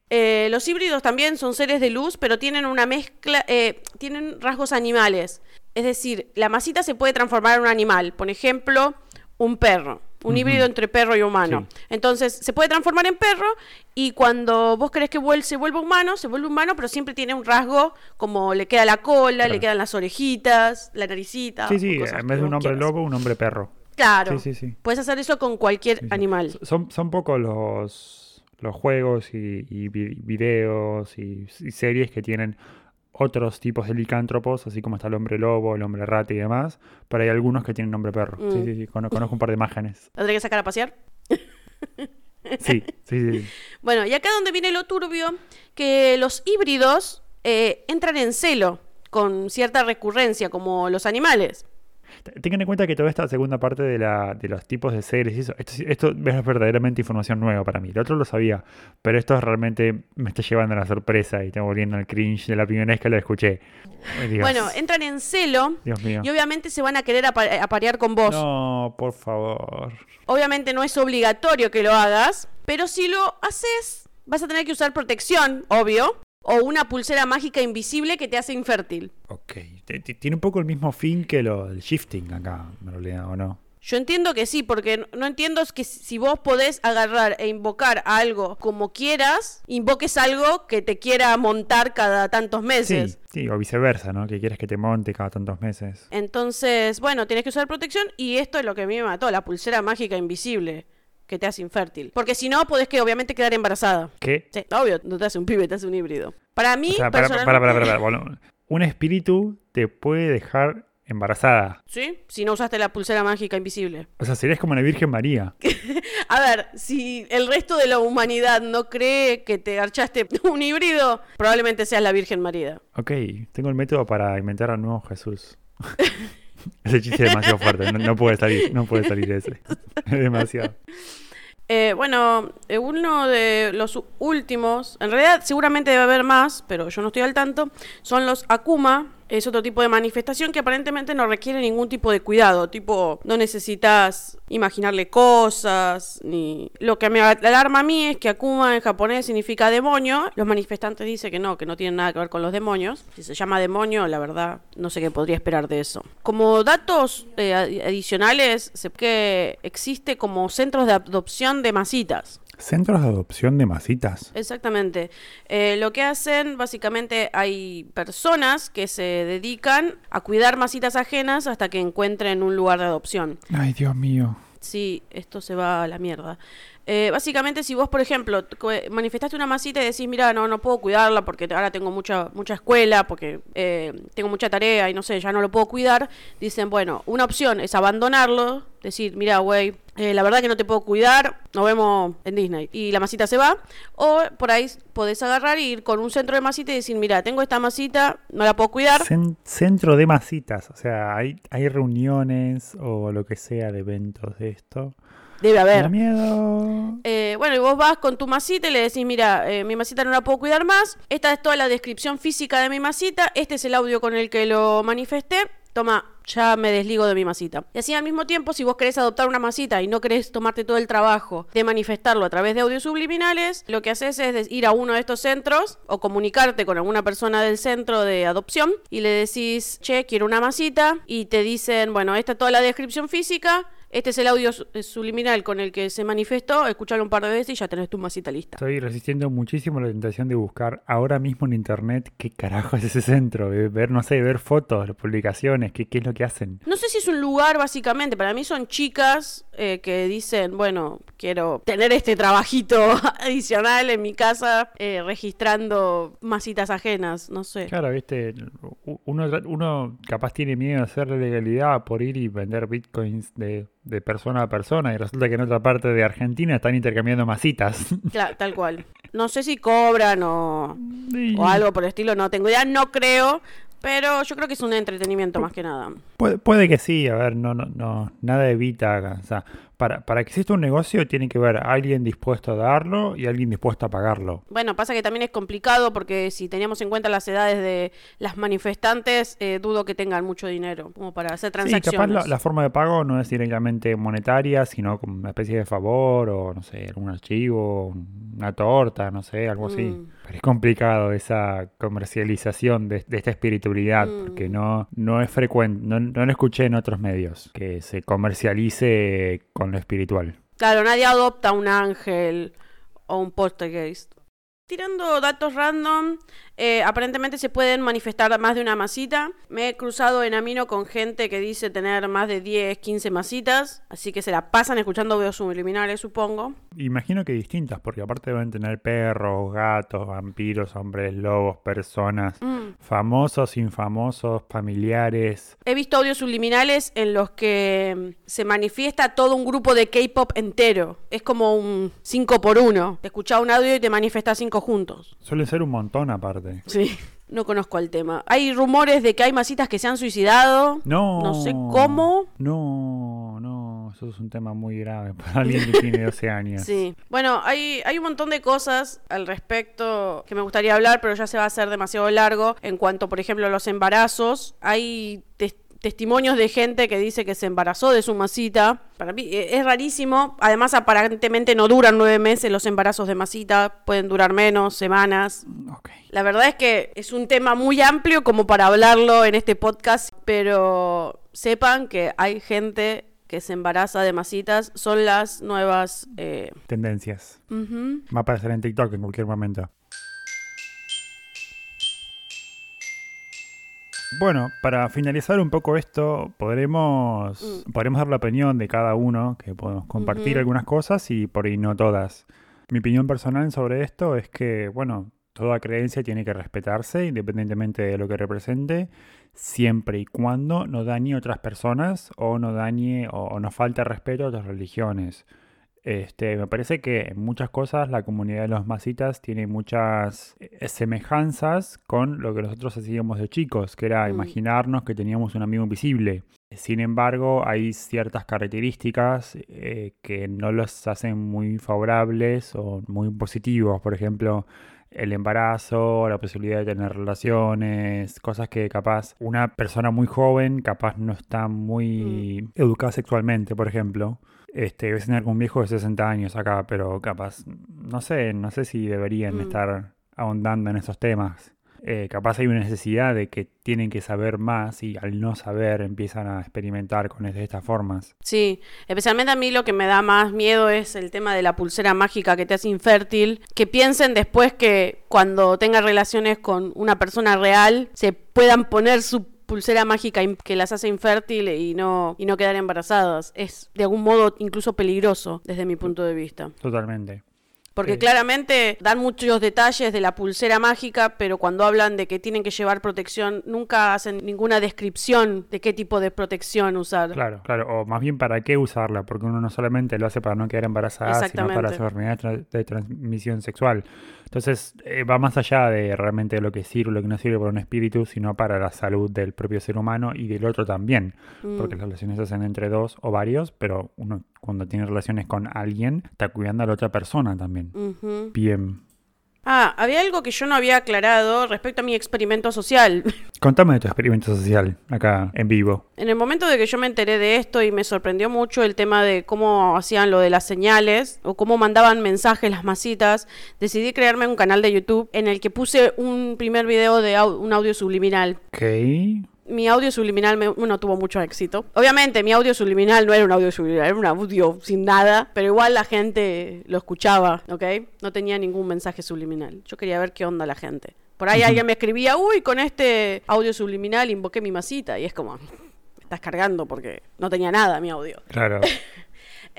Eh, los híbridos también son seres de luz, pero tienen una mezcla, eh, tienen rasgos animales. Es decir, la masita se puede transformar en un animal. Por ejemplo, un perro. Un híbrido entre perro y humano. Entonces, se puede transformar en perro y cuando vos querés que vuel- se vuelva humano, se vuelve humano, pero siempre tiene un rasgo como le queda la cola, le quedan las orejitas, la naricita. Sí, sí, en vez de un hombre quieras. lobo, un hombre perro. Claro. Sí, sí, sí. Puedes hacer eso con cualquier animal. Son, son pocos los, los juegos y, y vi- videos y, y series que tienen otros tipos de licántropos, así como está el hombre lobo, el hombre rata y demás, pero hay algunos que tienen nombre perro. Sí, Mm. sí, sí, cono- conozco un par de imágenes. [LAUGHS] ¿La tendré que sacar a pasear? [LAUGHS] Sí, sí, sí. Bueno, y acá donde viene lo turbio, que los híbridos eh, entran en celo con cierta recurrencia, como los animales. Tengan en cuenta que toda esta segunda parte de, la, de los tipos de y eso, esto, esto es verdaderamente información nueva para mí. El otro lo sabía, pero esto realmente me está llevando a la sorpresa y tengo volviendo al cringe de la primera vez que lo escuché. Dios. Bueno, entran en celo Dios mío. y obviamente se van a querer apa- aparear con vos. No, por favor. Obviamente no es obligatorio que lo hagas, pero si lo haces, vas a tener que usar protección, obvio, o una pulsera mágica invisible que te hace infértil. Ok. Tiene un poco el mismo fin que lo del shifting acá, en realidad, ¿o no? Yo entiendo que sí, porque no- entiendo que si vos podés agarrar e invocar algo como quieras, invoques algo que te quiera montar cada tantos Sí, meses. sí, o viceversa, ¿no? Que quieres que te monte cada tantos meses. Entonces, bueno, tienes que usar protección y esto es lo que a mí me mató, la pulsera mágica invisible que te hace infértil. Porque si no, podés que obviamente quedar embarazada. ¿Qué? Sí, obvio, no te hace un pibe, te hace un híbrido. Para mí, O sea, para, para, personalmente- para, para, para, bueno, un espíritu te puede dejar embarazada. Sí, si no usaste la pulsera mágica invisible. O sea, serías como la Virgen María. [LAUGHS] A ver, si el resto de la humanidad no cree que te garchaste [LAUGHS] un híbrido, probablemente seas la Virgen María. Ok, tengo el método para inventar al nuevo Jesús. [LAUGHS] [LAUGHS] ese chiste es demasiado fuerte, no, puede salir, no puede salir ese. [LAUGHS] Es demasiado. Eh, bueno, eh, uno de los últimos, en realidad seguramente debe haber más, pero yo no estoy al tanto, son los Akuma, es otro tipo de manifestación que aparentemente no requiere ningún tipo de cuidado, tipo no necesitas imaginarle cosas, ni... Lo que me alarma a mí es que Akuma en japonés significa demonio, los manifestantes dicen que no, que no tienen nada que ver con los demonios, si se llama demonio, la verdad, no sé qué podría esperar de eso. Como datos eh, adicionales, sé que existe como centros de adopción de masitas. Centros de adopción de masitas. Exactamente. Eh, lo que hacen, básicamente, hay personas que se dedican a cuidar masitas ajenas hasta que encuentren un lugar de adopción. Ay, Dios mío. Sí, esto se va a la mierda. Eh, básicamente, si vos, por ejemplo, manifestaste una masita y decís, mira, no, no puedo cuidarla porque ahora tengo mucha, mucha escuela, porque eh, tengo mucha tarea y no sé, ya no lo puedo cuidar, dicen, bueno, una opción es abandonarlo, decir, mira, güey, eh, la verdad que no te puedo cuidar, nos vemos en Disney. Y la masita se va. O por ahí podés agarrar y ir con un centro de masita y decir, mira, tengo esta masita, no la puedo cuidar. centro de masitas, o sea, hay, hay reuniones o lo que sea de eventos de esto. Debe haber. miedo. Eh, bueno, y vos vas con tu masita y le decís, mira, eh, mi masita no la puedo cuidar más. Esta es toda la descripción física de mi masita. Este es el audio con el que lo manifesté. Toma, ya me desligo de mi masita. Y así al mismo tiempo, si vos querés adoptar una masita y no querés tomarte todo el trabajo de manifestarlo a través de audios subliminales, lo que haces es ir a uno de estos centros o comunicarte con alguna persona del centro de adopción y le decís, che, quiero una masita y te dicen, bueno, esta es toda la descripción física, este es el audio eh, subliminal con el que se manifestó. Escuchalo un par de veces y ya tenés tu masita lista. Estoy resistiendo muchísimo la tentación de buscar ahora mismo en internet qué carajo es ese centro. Ver, no sé, ver fotos, publicaciones, qué, qué es lo que hacen. No sé si es un lugar, básicamente. Para mí son chicas eh, que dicen, bueno, quiero tener este trabajito [LAUGHS] adicional en mi casa eh, registrando masitas ajenas. No sé. Claro, viste, uno, uno capaz tiene miedo de hacer legalidad por ir y vender bitcoins de de persona a persona y resulta que en otra parte de Argentina están intercambiando masitas. [LAUGHS] Claro, tal cual. No sé si cobran o, o algo por el estilo, no tengo idea, no creo, pero yo creo que es un entretenimiento más que nada. Puede, puede que sí, a ver, no, no, no, nada evita, o sea, para, para que exista un negocio tiene que haber alguien dispuesto a darlo y alguien dispuesto a pagarlo. Bueno, pasa que también es complicado porque si teníamos en cuenta las edades de las manifestantes, eh, dudo que tengan mucho dinero como para hacer transacciones. Sí, capaz la, forma de pago no es directamente monetaria, sino como una especie de favor o, no sé, algún archivo, una torta, no sé, algo así. Pero [LAUGHS] es complicado esa comercialización de, esta espiritualidad mm. porque no, no es frecuente, no, no lo escuché en otros medios, que se comercialice con lo espiritual. Claro, nadie adopta un ángel o un poltergeist. Tirando datos random, eh, aparentemente se pueden manifestar más de una masita. Me he cruzado en Amino con gente que dice tener más de 10, 15 masitas, así que se la pasan escuchando videos subliminales, supongo. Imagino que distintas, porque aparte deben tener perros, gatos, vampiros, hombres, lobos, personas, mm. famosos, infamosos, familiares. He visto audios subliminales en los que se manifiesta todo un grupo de K-pop entero. Es como un 5 por 1. Te escuchas un audio y te manifiesta 5 juntos. Suele ser un montón aparte. Sí. [LAUGHS] No conozco el tema. Hay rumores de que hay masitas que se han suicidado. No. No sé cómo. No, no. Eso es un tema muy grave para alguien que tiene 12 [LAUGHS] años. Sí. Bueno, hay, hay un montón de cosas al respecto que me gustaría hablar, pero ya se va a hacer demasiado largo. En cuanto, por ejemplo, a los embarazos, hay testimonios de gente que dice que se embarazó de su masita. Para mí eh, es rarísimo. Además, aparentemente no duran nueve meses los embarazos de masita. Pueden durar menos, semanas. La verdad es que es un tema muy amplio como para hablarlo en este podcast. Pero sepan que hay gente que se embaraza de masitas. Son las nuevas... Eh, Tendencias. Va a aparecer en TikTok en cualquier momento. Bueno, para finalizar un poco esto, podremos, mm. podremos dar la opinión de cada uno, que podemos compartir algunas cosas y por ahí no todas. Mi opinión personal sobre esto es que, bueno, toda creencia tiene que respetarse independientemente de lo que represente, siempre y cuando no dañe a otras personas o no dañe o, o no falte respeto a otras religiones. Este, me parece que en muchas cosas la comunidad de los masitas tiene muchas eh, semejanzas con lo que nosotros hacíamos de chicos, que era mm. imaginarnos que teníamos un amigo invisible. Sin embargo, hay ciertas características eh, que no los hacen muy favorables o muy positivos. Por ejemplo, el embarazo, la posibilidad de tener relaciones, cosas que capaz una persona muy joven capaz no está muy mm. educada sexualmente, por ejemplo. Este, ves tener un viejo de 60 años acá, pero capaz, no sé, no sé si deberían mm. estar ahondando en esos temas. Eh, capaz hay una necesidad de que tienen que saber más y al no saber empiezan a experimentar con estas formas. Sí, especialmente a mí lo que me da más miedo es el tema de la pulsera mágica que te hace infértil, que piensen después que cuando tengan relaciones con una persona real se puedan poner su pulsera mágica que las hace infértil y no, y no quedar embarazadas. Es de algún modo incluso peligroso desde mi punto de vista. Totalmente. Porque claramente dan muchos detalles de la pulsera mágica, pero cuando hablan de que tienen que llevar protección, nunca hacen ninguna descripción de qué tipo de protección usar. Claro, claro, o más bien para qué usarla, porque uno no solamente lo hace para no quedar embarazada, sino para su enfermedad de transmisión sexual. Entonces eh, va más allá de realmente lo que sirve o lo que no sirve para un espíritu, sino para la salud del propio ser humano y del otro también. Porque mm. las relaciones se hacen entre dos o varios, pero uno cuando tiene relaciones con alguien está cuidando a la otra persona también. Bien. Ah, había algo que yo no había aclarado respecto a mi experimento social. [LAUGHS] Contame de tu experimento social acá en vivo. En el momento de que yo me enteré de esto y me sorprendió mucho el tema de cómo hacían lo de las señales o cómo mandaban mensajes las masitas, decidí crearme un canal de YouTube en el que puse un primer video de un audio subliminal. Ok mi audio subliminal no tuvo mucho éxito. Obviamente, mi audio subliminal no era un audio subliminal, era un audio sin nada, pero igual la gente lo escuchaba, ¿ok? No tenía ningún mensaje subliminal. Yo quería ver qué onda la gente. Por ahí alguien me escribía, uy, con este audio subliminal invoqué mi masita, y es como, estás cargando porque no tenía nada mi audio. Claro. [LAUGHS]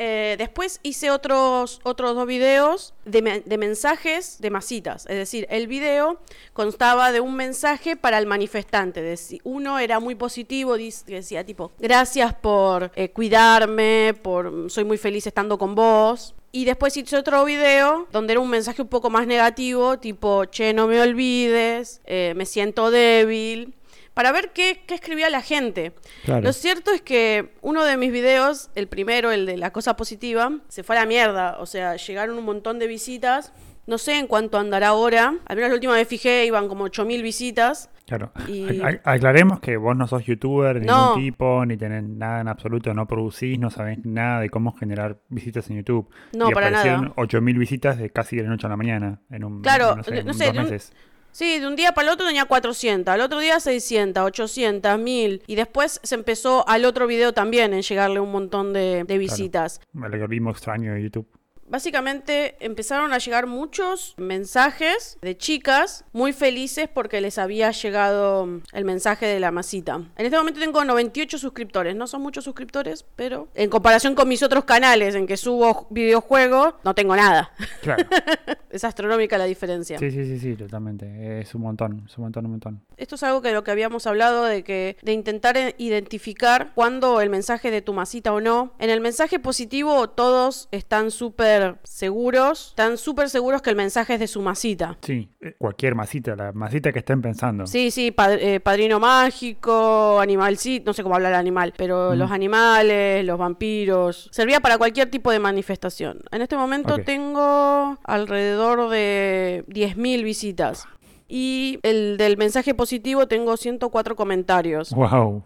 Eh, después hice otros, otros dos videos de, de, mensajes de masitas. Es decir, el video constaba de un mensaje para el manifestante. uno era muy positivo, decía tipo, gracias por eh, cuidarme, por soy muy feliz estando con vos. Y después hice otro video donde era un mensaje un poco más negativo, tipo, che, no me olvides, eh, me siento débil para ver qué, escribía la gente. Lo cierto es que uno de mis videos, el primero, el de la cosa positiva, se fue a la mierda. O sea, llegaron un montón de visitas. No sé en cuánto andará ahora. Al menos la última vez fijé, iban como 8.000 visitas. Claro. Aclaremos que vos no sos youtuber, ni ningún tipo, ni tenés nada en absoluto, no producís, no sabés nada de cómo generar visitas en YouTube. No, y para nada. 8.000 visitas de casi de la noche a la mañana. En un, claro, no sé, no sé meses. Sí, de un día para el otro tenía 400, al otro día 600, 800, 1000. Y después se empezó al otro video también en llegarle un montón de, visitas. El algoritmo extraño de YouTube. Básicamente empezaron a llegar muchos mensajes de chicas muy felices porque les había llegado el mensaje de la masita. En este momento tengo 98 suscriptores, no son muchos suscriptores, pero en comparación con mis otros canales en que subo videojuegos, no tengo nada. Claro. [LAUGHS] es astronómica la diferencia. Sí, sí, sí, sí, totalmente. Es un montón, es un montón, un montón. Esto es algo que lo que habíamos hablado de que de intentar identificar cuándo el mensaje de tu masita o no. En el mensaje positivo todos están súper seguros, están súper seguros que el mensaje es de su masita. Sí, eh, cualquier masita, la masita que estén pensando. Sí, sí, eh, padrino mágico, animal, sí, no sé cómo hablar el animal, pero los animales, los vampiros, servía para cualquier tipo de manifestación. En este momento tengo alrededor de 10.000 visitas. Y el del mensaje positivo tengo 104 comentarios. Wow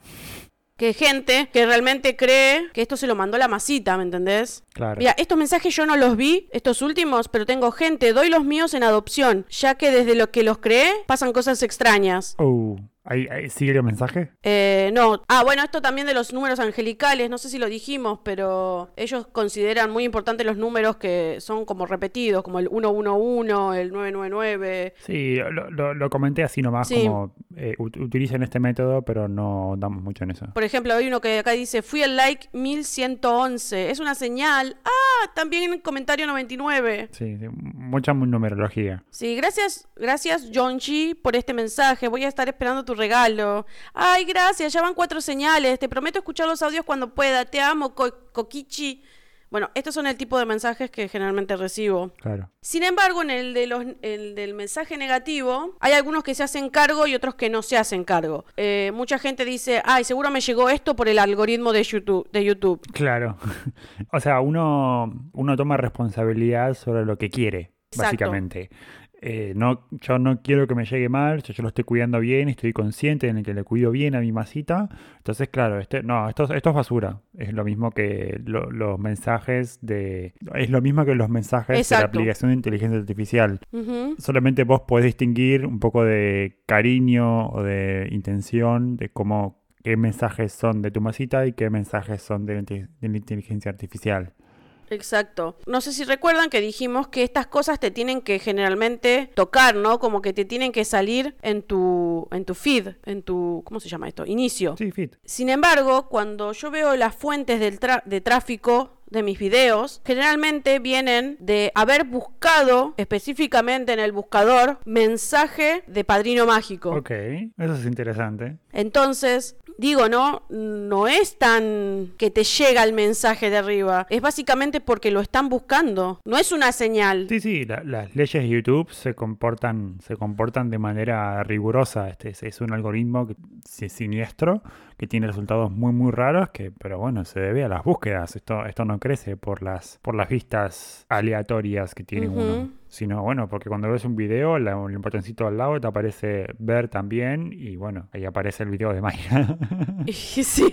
que gente que realmente cree que esto se lo mandó la masita, ¿me entendés? Claro. Mira, estos mensajes yo no los vi, estos últimos, pero tengo gente, doy los míos en adopción, ya que desde lo que los cree pasan cosas extrañas. Oh. ¿Ahí, sigue el mensaje? Eh, no. Ah, bueno, esto también de los números angelicales, no sé si lo dijimos, pero ellos consideran muy importantes los números que son como repetidos, como el 111, el 999. Sí, lo, lo, comenté así nomás, como eh, utilizan este método, pero no damos mucho en eso. Por ejemplo, hay uno que acá dice, fui al like 1111, es una señal. Ah, también en comentario 99. Sí, mucha numerología. Sí, gracias, gracias John G por este mensaje, voy a estar esperando tu regalo. Ay, gracias, ya van cuatro señales. Te prometo escuchar los audios cuando pueda. Te amo, Kokichi. Bueno, estos son el tipo de mensajes que generalmente recibo. Claro. Sin embargo, en el, de los, el del mensaje negativo, hay algunos que se hacen cargo y otros que no se hacen cargo. Eh, mucha gente dice, ay, seguro me llegó esto por el algoritmo de YouTube. De YouTube. Claro. [LAUGHS] o sea, uno, uno toma responsabilidad sobre lo que quiere, Exacto. básicamente. Eh, no, yo no quiero que me llegue mal, yo, yo lo estoy cuidando bien, estoy consciente en el que le cuido bien a mi masita. Entonces, claro, este, no, esto, esto es basura. Es lo mismo que lo- los mensajes de. Es lo mismo que los mensajes de la aplicación de inteligencia artificial. Solamente vos podés distinguir un poco de cariño o de intención de cómo qué mensajes son de tu masita y qué mensajes son de de la inteligencia artificial. Exacto. No sé si recuerdan que dijimos que estas cosas te tienen que generalmente tocar, ¿no? Como que te tienen que salir en tu, en tu feed, en tu, ¿cómo se llama esto? Inicio. Sí, fit. Sin embargo, cuando yo veo las fuentes del de tráfico de mis videos, generalmente vienen de haber buscado específicamente en el buscador mensaje de padrino mágico. Ok, eso es interesante. Entonces, digo, no, no es tan que te llega el mensaje de arriba, es básicamente porque lo están buscando, no es una señal. Sí, sí, la- las leyes de YouTube se comportan, se comportan de manera rigurosa. Este es, es un algoritmo que- siniestro que tiene resultados muy muy raros, que, pero bueno, se debe a las búsquedas. Esto, esto no crece por las, por las vistas aleatorias que tiene Ujú. uno. Sino, bueno, porque cuando ves un video, el botoncito al lado te aparece ver también, y bueno, ahí aparece el video de Mayra. [LAUGHS] Sí.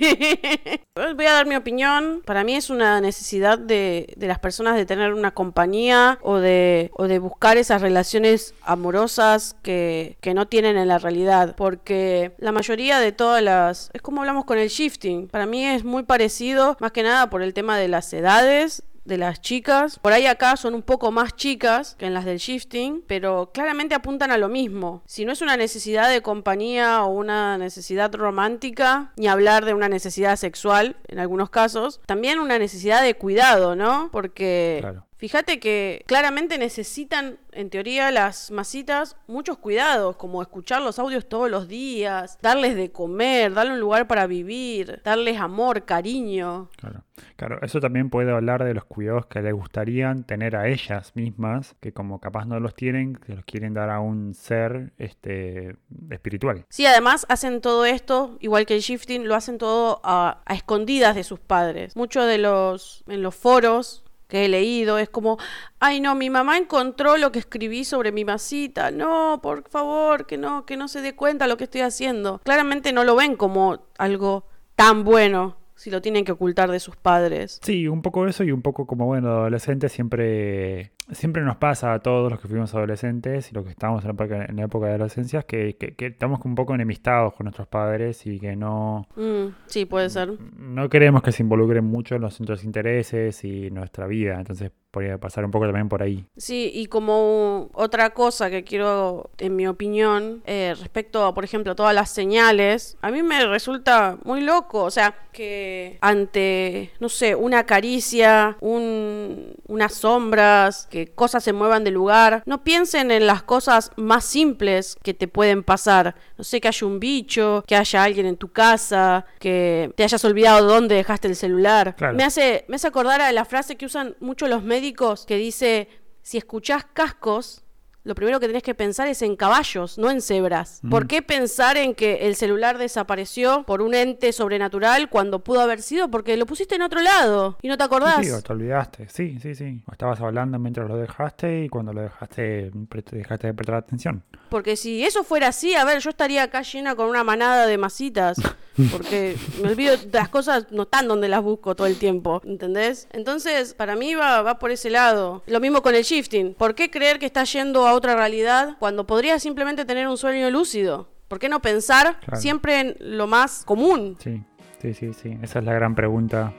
Voy a dar mi opinión. Para mí es una necesidad de, de las personas de tener una compañía o de, o de buscar esas relaciones amorosas que, que no tienen en la realidad. Porque la mayoría de todas las... Es como hablamos con el shifting. Para mí es muy parecido, más que nada por el tema de las edades de las chicas. Por ahí acá son un poco más chicas que en las del shifting, pero claramente apuntan a lo mismo. Si no es una necesidad de compañía o una necesidad romántica, ni hablar de una necesidad sexual en algunos casos, también una necesidad de cuidado, ¿no? Porque Claro. Fíjate que claramente necesitan, en teoría, las masitas muchos cuidados, como escuchar los audios todos los días, darles de comer, darle un lugar para vivir, darles amor, cariño. Claro, claro, eso también puede hablar de los cuidados que les gustarían tener a ellas mismas, que como capaz no los tienen, que los quieren dar a un ser este espiritual. Sí, además hacen todo esto, igual que el shifting, lo hacen todo a, a escondidas de sus padres. Muchos de los, en los foros que he leído, es como, ay no, mi mamá encontró lo que escribí sobre mi masita, no, por favor, que no, que no se dé cuenta lo que estoy haciendo. Claramente no lo ven como algo tan bueno si lo tienen que ocultar de sus padres. Sí, un poco eso y un poco como, bueno, adolescentes siempre, siempre nos pasa a todos los que fuimos adolescentes y los que estamos en la época, en la época de adolescencia, que, que, que estamos un poco enemistados con nuestros padres y que no, Mm, sí, puede ser. no queremos que se involucren mucho en nuestros intereses y nuestra vida, entonces podría pasar un poco también por ahí. Sí, y como otra cosa que quiero, en mi opinión, eh, respecto a, por ejemplo, todas las señales, a mí me resulta muy loco, o sea, que ante, no sé, una caricia, un, unas sombras, que cosas se muevan de lugar, no piensen en las cosas más simples que te pueden pasar, no sé, que haya un bicho, que haya alguien en tu casa, que te hayas olvidado dónde dejaste el celular. Claro. Me hace, me hace acordar a la frase que usan mucho los médicos que dice, si escuchás cascos, lo primero que tenés que pensar es en caballos, no en cebras. ¿Por qué pensar en que el celular desapareció por un ente sobrenatural cuando pudo haber sido porque lo pusiste en otro lado y no te acordás? Sí, o te olvidaste. Sí, sí, sí. O estabas hablando mientras lo dejaste y cuando lo dejaste, dejaste de prestar atención. Porque si eso fuera así, a ver, yo estaría acá llena con una manada de masitas. [LAUGHS] Porque me olvido las cosas, no están donde las busco todo el tiempo, ¿entendés? Entonces, para mí va, va por ese lado. Lo mismo con el shifting. ¿Por qué creer que estás yendo a otra realidad cuando podrías simplemente tener un sueño lúcido? ¿Por qué no pensar Claro. siempre en lo más común? Sí, sí, sí, sí. Esa es la gran pregunta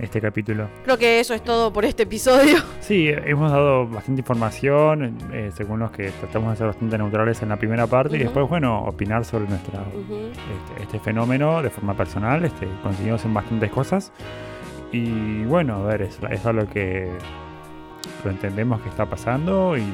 este capítulo. Creo que eso es todo por este episodio. [LAUGHS] Sí, hemos dado bastante información, eh, según los que tratamos de ser bastante neutrales en la primera parte, y Ujú. después, bueno, opinar sobre nuestra, Ujú. este, este fenómeno de forma personal. Este, coincidimos en bastantes cosas. Y bueno, a ver, es, es algo que lo entendemos que está pasando y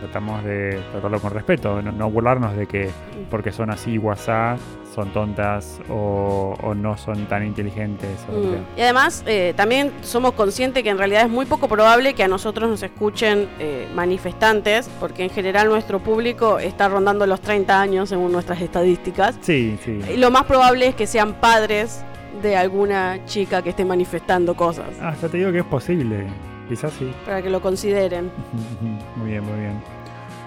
tratamos de tratarlo con respeto, no, no burlarnos de que porque son así WhatsApp son tontas o, o no son tan inteligentes. Mm. Y además, eh, también somos conscientes que en realidad es muy poco probable que a nosotros nos escuchen eh, manifestantes, porque en general nuestro público está rondando los 30 años según nuestras estadísticas. Sí, sí. Y lo más probable es que sean padres de alguna chica que esté manifestando cosas, Ah, ya te digo que es posible. Quizás sí. para que lo consideren. [LAUGHS] Muy bien, muy bien.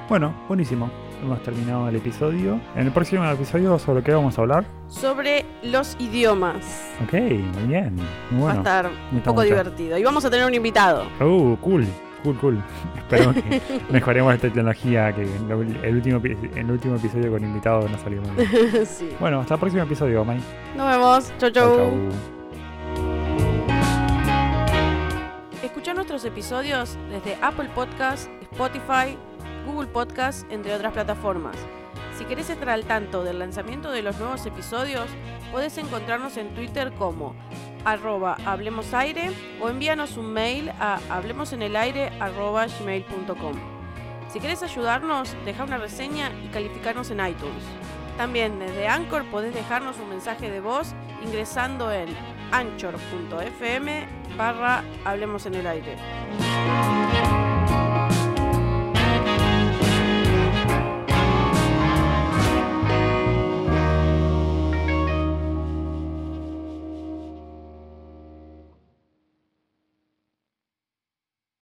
Bueno, buenísimo. Hemos terminado el episodio. En el próximo episodio, ¿sobre qué vamos a hablar? Sobre los idiomas. Ok, muy bien. Muy Va a bueno. estar un poco mucho. divertido. Y vamos a tener un invitado. Uh, cool. Cool, cool. [LAUGHS] Esperemos que mejoremos esta tecnología que el último, el último episodio con invitados no salió muy bien. [LAUGHS] sí. Bueno, hasta el próximo episodio, Mai. Nos vemos. Chau, Chau, chau. chau. Episodios desde Apple Podcast, Spotify, Google Podcast, entre otras plataformas. Si querés estar al tanto del lanzamiento de los nuevos episodios, puedes encontrarnos en Twitter como arroba hablemosaire o envíanos un mail a hablemosenelaire arroba gmail.com. Si querés ayudarnos, deja una reseña y calificarnos en iTunes. También desde Anchor podés dejarnos un mensaje de voz ingresando en anchor.fm barra Hablemos en el Aire.